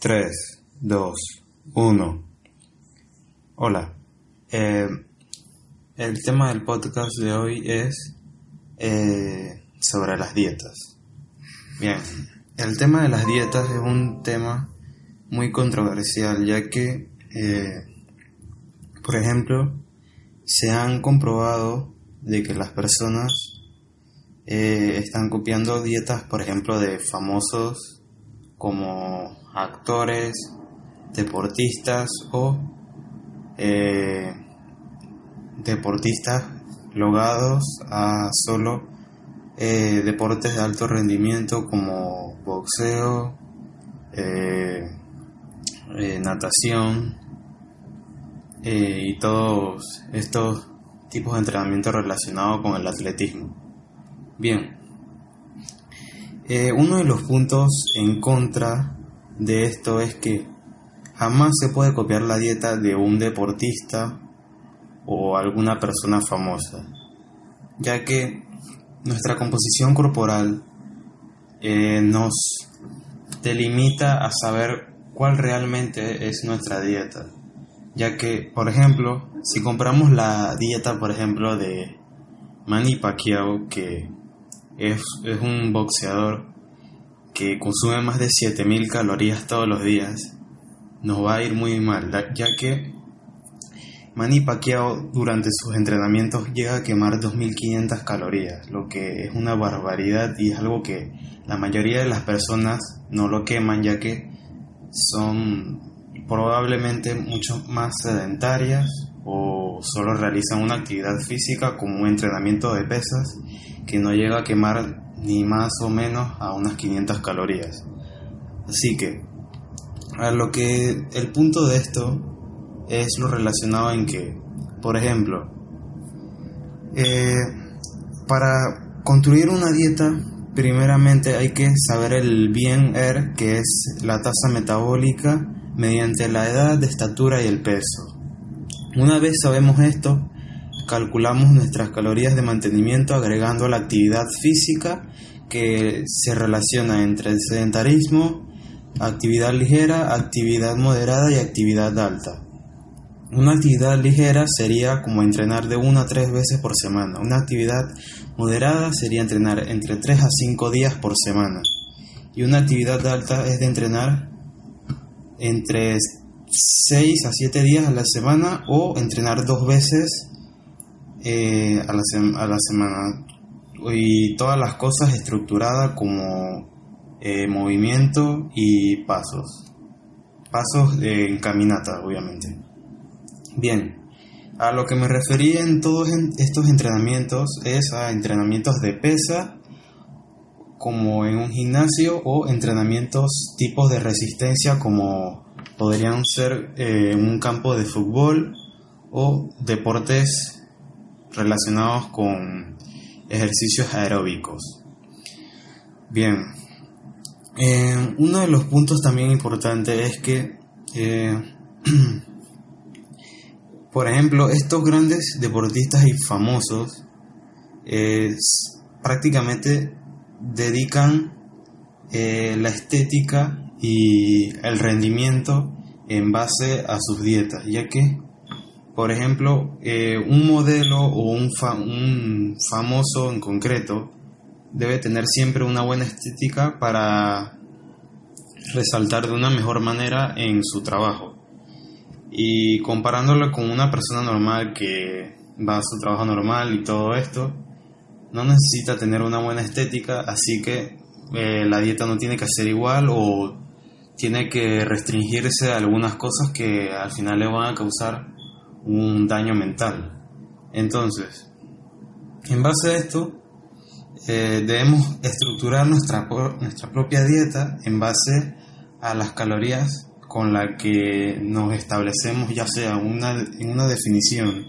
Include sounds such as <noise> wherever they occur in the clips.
3, 2, 1. Hola. Eh, el tema del podcast de hoy es eh, sobre las dietas. Bien, el tema de las dietas es un tema muy controversial ya que, eh, por ejemplo, se han comprobado de que las personas están copiando dietas, por ejemplo, de famosos como actores, deportistas o eh, deportistas logados a solo eh, deportes de alto rendimiento como boxeo, eh, natación y todos estos tipos de entrenamiento relacionados con el atletismo. Bien, uno de los puntos en contra de esto es que jamás se puede copiar la dieta de un deportista o alguna persona famosa, ya que nuestra composición corporal eh, nos delimita a saber cuál realmente es nuestra dieta, ya que, por ejemplo, si compramos la dieta, por ejemplo, de Manny Pacquiao, que es, es un boxeador que consume más de 7000 calorías todos los días, nos va a ir muy mal, ya que Manny durante sus entrenamientos llega a quemar 2500 calorías, lo que es una barbaridad y es algo que la mayoría de las personas no lo queman ya que son probablemente mucho más sedentarias o solo realizan una actividad física como un entrenamiento de pesas que no llega a quemar ni más o menos a unas 500 calorías. Así que, a lo que el punto de esto es lo relacionado en que, por ejemplo, eh, para construir una dieta, primeramente hay que saber el bien ER, que es la tasa metabólica, mediante la edad, estatura y el peso. Una vez sabemos esto, calculamos nuestras calorías de mantenimiento agregando la actividad física que se relaciona entre el sedentarismo, actividad ligera, actividad moderada y actividad alta. Una actividad ligera sería como entrenar de 1 a 3 veces por semana. Una actividad moderada sería entrenar entre 3 a 5 días por semana. Y una actividad alta es de entrenar entre 6 a 7 días a la semana o entrenar dos veces eh, a, la a, la semana y todas las cosas estructuradas como eh, movimiento y pasos. Pasos en caminata, obviamente. Bien, a lo que me referí en todos estos entrenamientos es a entrenamientos de pesa, como en un gimnasio, o entrenamientos tipos de resistencia, como podrían ser eh, un campo de fútbol o deportes relacionados con ejercicios aeróbicos. Bien, eh, uno de los puntos también importantes es que, eh, <clears throat> por ejemplo, estos grandes deportistas y famosos prácticamente dedican eh, la estética y el rendimiento en base a sus dietas, ya que por ejemplo, eh, un modelo o un, famoso en concreto debe tener siempre una buena estética para resaltar de una mejor manera en su trabajo. Y comparándolo con una persona normal que va a su trabajo normal y todo esto, no necesita tener una buena estética, así que eh, la dieta no tiene que ser igual o tiene que restringirse a algunas cosas que al final le van a causar un daño mental. Entonces, en base a esto, eh, debemos estructurar nuestra, nuestra propia dieta en base a las calorías con las que nos establecemos, ya sea una, en una definición,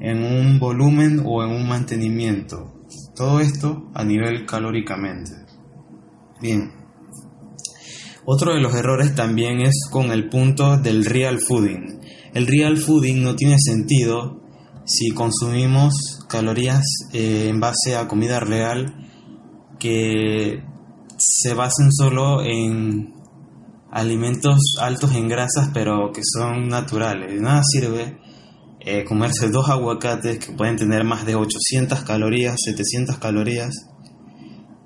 en un volumen o en un mantenimiento. Todo esto a nivel calóricamente. Bien. Otro de los errores también es con el punto del real fooding. El real fooding no tiene sentido si consumimos calorías eh, en base a comida real que se basen solo en alimentos altos en grasas pero que son naturales. De nada sirve eh, comerse dos aguacates que pueden tener más de 800 calorías, 700 calorías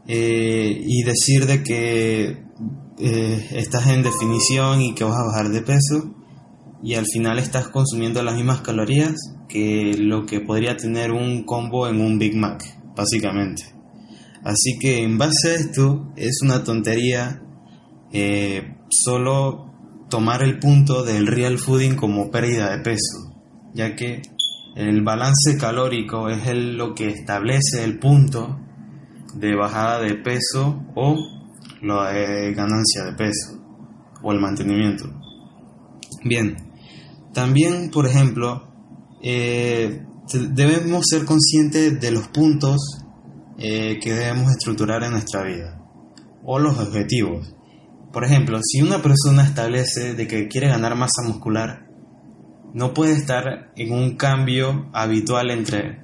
eh, y decir de que eh, estás en definición y que vas a bajar de peso y al final estás consumiendo las mismas calorías que lo que podría tener un combo en un Big Mac, básicamente. Así que en base a esto es una tontería eh, solo tomar el punto del real fooding como pérdida de peso, ya que el balance calórico es el, lo que establece el punto de bajada de peso o la ganancia de peso o el mantenimiento. Bien, también, por ejemplo, eh, debemos ser conscientes de los puntos eh, que debemos estructurar en nuestra vida o los objetivos. Por ejemplo, si una persona establece de que quiere ganar masa muscular, no puede estar en un cambio habitual entre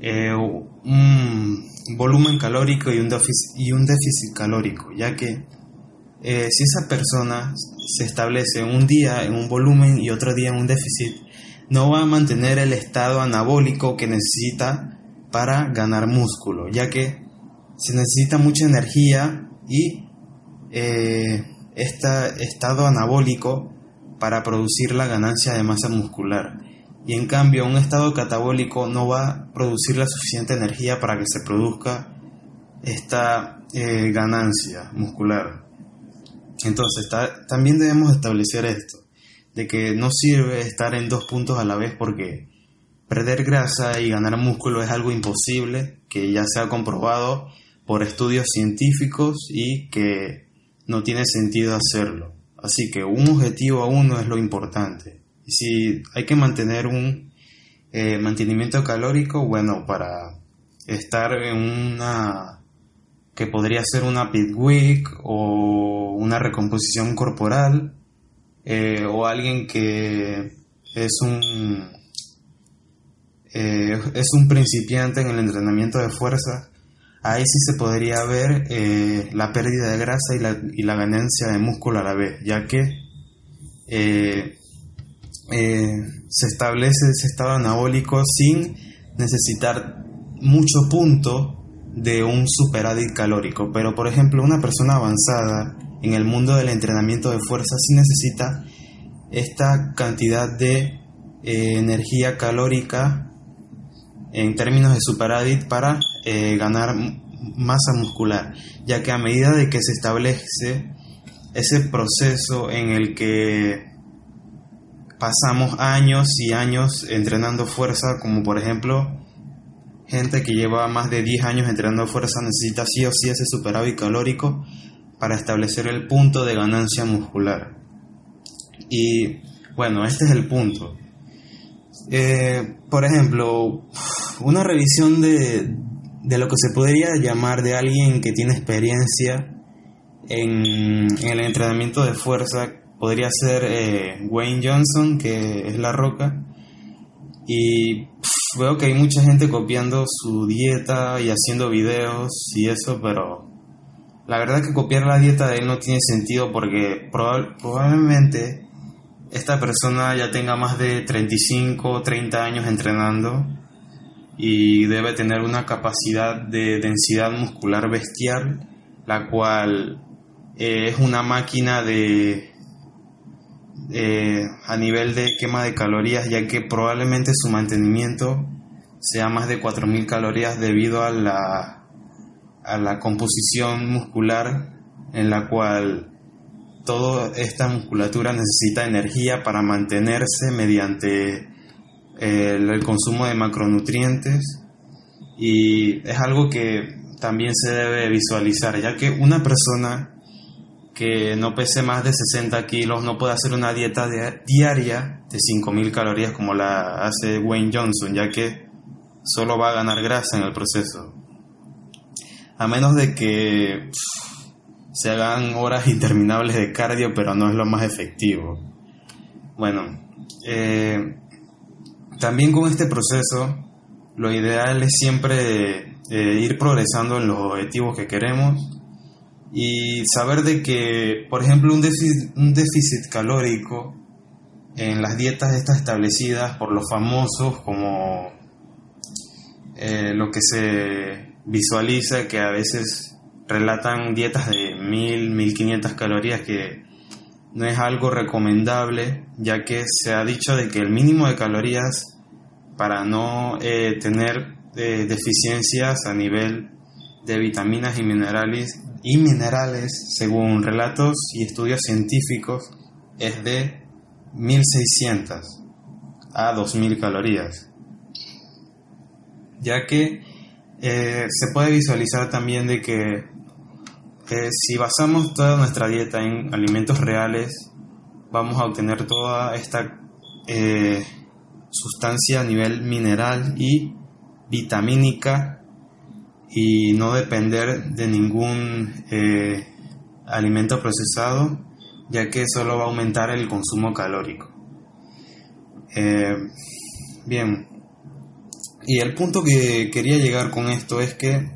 eh, un volumen calórico y un, déficit, y un déficit calórico, ya que eh, si esa persona se establece un día en un volumen y otro día en un déficit, no va a mantener el estado anabólico que necesita para ganar músculo, ya que se necesita mucha energía y este estado anabólico para producir la ganancia de masa muscular. Y en cambio, un estado catabólico no va a producir la suficiente energía para que se produzca esta eh, ganancia muscular. Entonces, también debemos establecer esto, de que no sirve estar en dos puntos a la vez porque perder grasa y ganar músculo es algo imposible, que ya se ha comprobado por estudios científicos y que no tiene sentido hacerlo. Así que un objetivo a uno es lo importante. Y si hay que mantener un eh, mantenimiento calórico, bueno, para estar en una que podría ser una pit week o una recomposición corporal eh, o alguien que es un eh, es un principiante en el entrenamiento de fuerza ahí sí se podría ver eh, la pérdida de grasa y la, y la, ganancia de músculo a la vez ya que se establece ese estado anabólico sin necesitar mucho punto de un superávit calórico, pero por ejemplo una persona avanzada en el mundo del entrenamiento de fuerza sí necesita esta cantidad de eh, energía calórica en términos de superávit para eh, ganar masa muscular, ya que a medida de que se establece ese proceso en el que pasamos años y años entrenando fuerza, como por ejemplo gente que lleva más de 10 años entrenando fuerza necesita sí o sí ese superávit calórico para establecer el punto de ganancia muscular. Y bueno, este es el punto. Eh, por ejemplo, una revisión de, de, lo que se podría llamar de alguien que tiene experiencia en, el entrenamiento de fuerza podría ser eh, Wayne Johnson, que es la roca, y veo que hay mucha gente copiando su dieta y haciendo videos y eso, pero la verdad que copiar la dieta de él no tiene sentido porque probablemente esta persona ya tenga más de 35 o 30 años entrenando y debe tener una capacidad de densidad muscular bestial, la cual es una máquina de eh, a nivel de quema de calorías, ya que probablemente su mantenimiento sea más de 4.000 calorías debido a la, a la composición muscular en la cual toda esta musculatura necesita energía para mantenerse mediante el, el consumo de macronutrientes. Y es algo que también se debe visualizar, ya que una persona que no pese más de 60 kilos no puede hacer una dieta diaria de 5.000 calorías como la hace Wayne Johnson, ya que solo va a ganar grasa en el proceso. A menos de que se hagan horas interminables de cardio, pero no es lo más efectivo. Bueno, eh, también con este proceso, lo ideal es siempre eh, ir progresando en los objetivos que queremos y saber de que, por ejemplo, un déficit, calórico en las dietas estas establecidas por los famosos como eh, lo que se visualiza que a veces relatan dietas de 1000, 1500 calorías que no es algo recomendable ya que se ha dicho de que el mínimo de calorías para no eh, tener eh, deficiencias a nivel de vitaminas y minerales, y minerales, según relatos y estudios científicos, es de 1600 a 2000 calorías. Ya que eh, se puede visualizar también de que si basamos toda nuestra dieta en alimentos reales, vamos a obtener toda esta eh, sustancia a nivel mineral y vitamínica y no depender de ningún eh, alimento procesado, ya que solo va a aumentar el consumo calórico. Eh, bien, y el punto que quería llegar con esto es que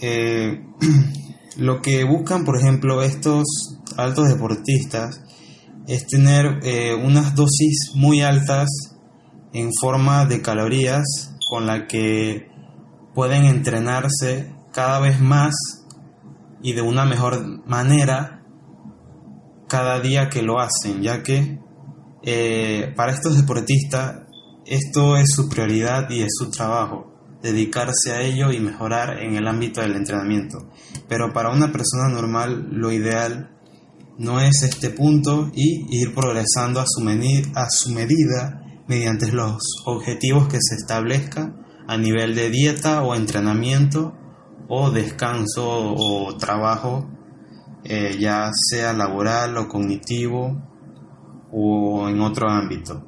eh, <clears throat> lo que buscan, por ejemplo, estos altos deportistas es tener unas dosis muy altas en forma de calorías con la que pueden entrenarse cada vez más y de una mejor manera cada día que lo hacen, ya que eh, para estos deportistas esto es su prioridad y es su trabajo, dedicarse a ello y mejorar en el ámbito del entrenamiento. Pero para una persona normal lo ideal no es este punto y ir progresando a su, a su medida mediante los objetivos que se establezcan a nivel de dieta o entrenamiento o descanso o trabajo, eh, ya sea laboral o cognitivo o en otro ámbito.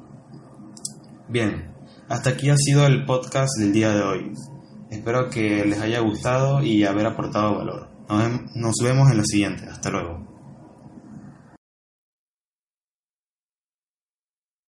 Bien, hasta aquí ha sido el podcast del día de hoy. Espero que les haya gustado y haber aportado valor. nos vemos en la siguiente. Hasta luego.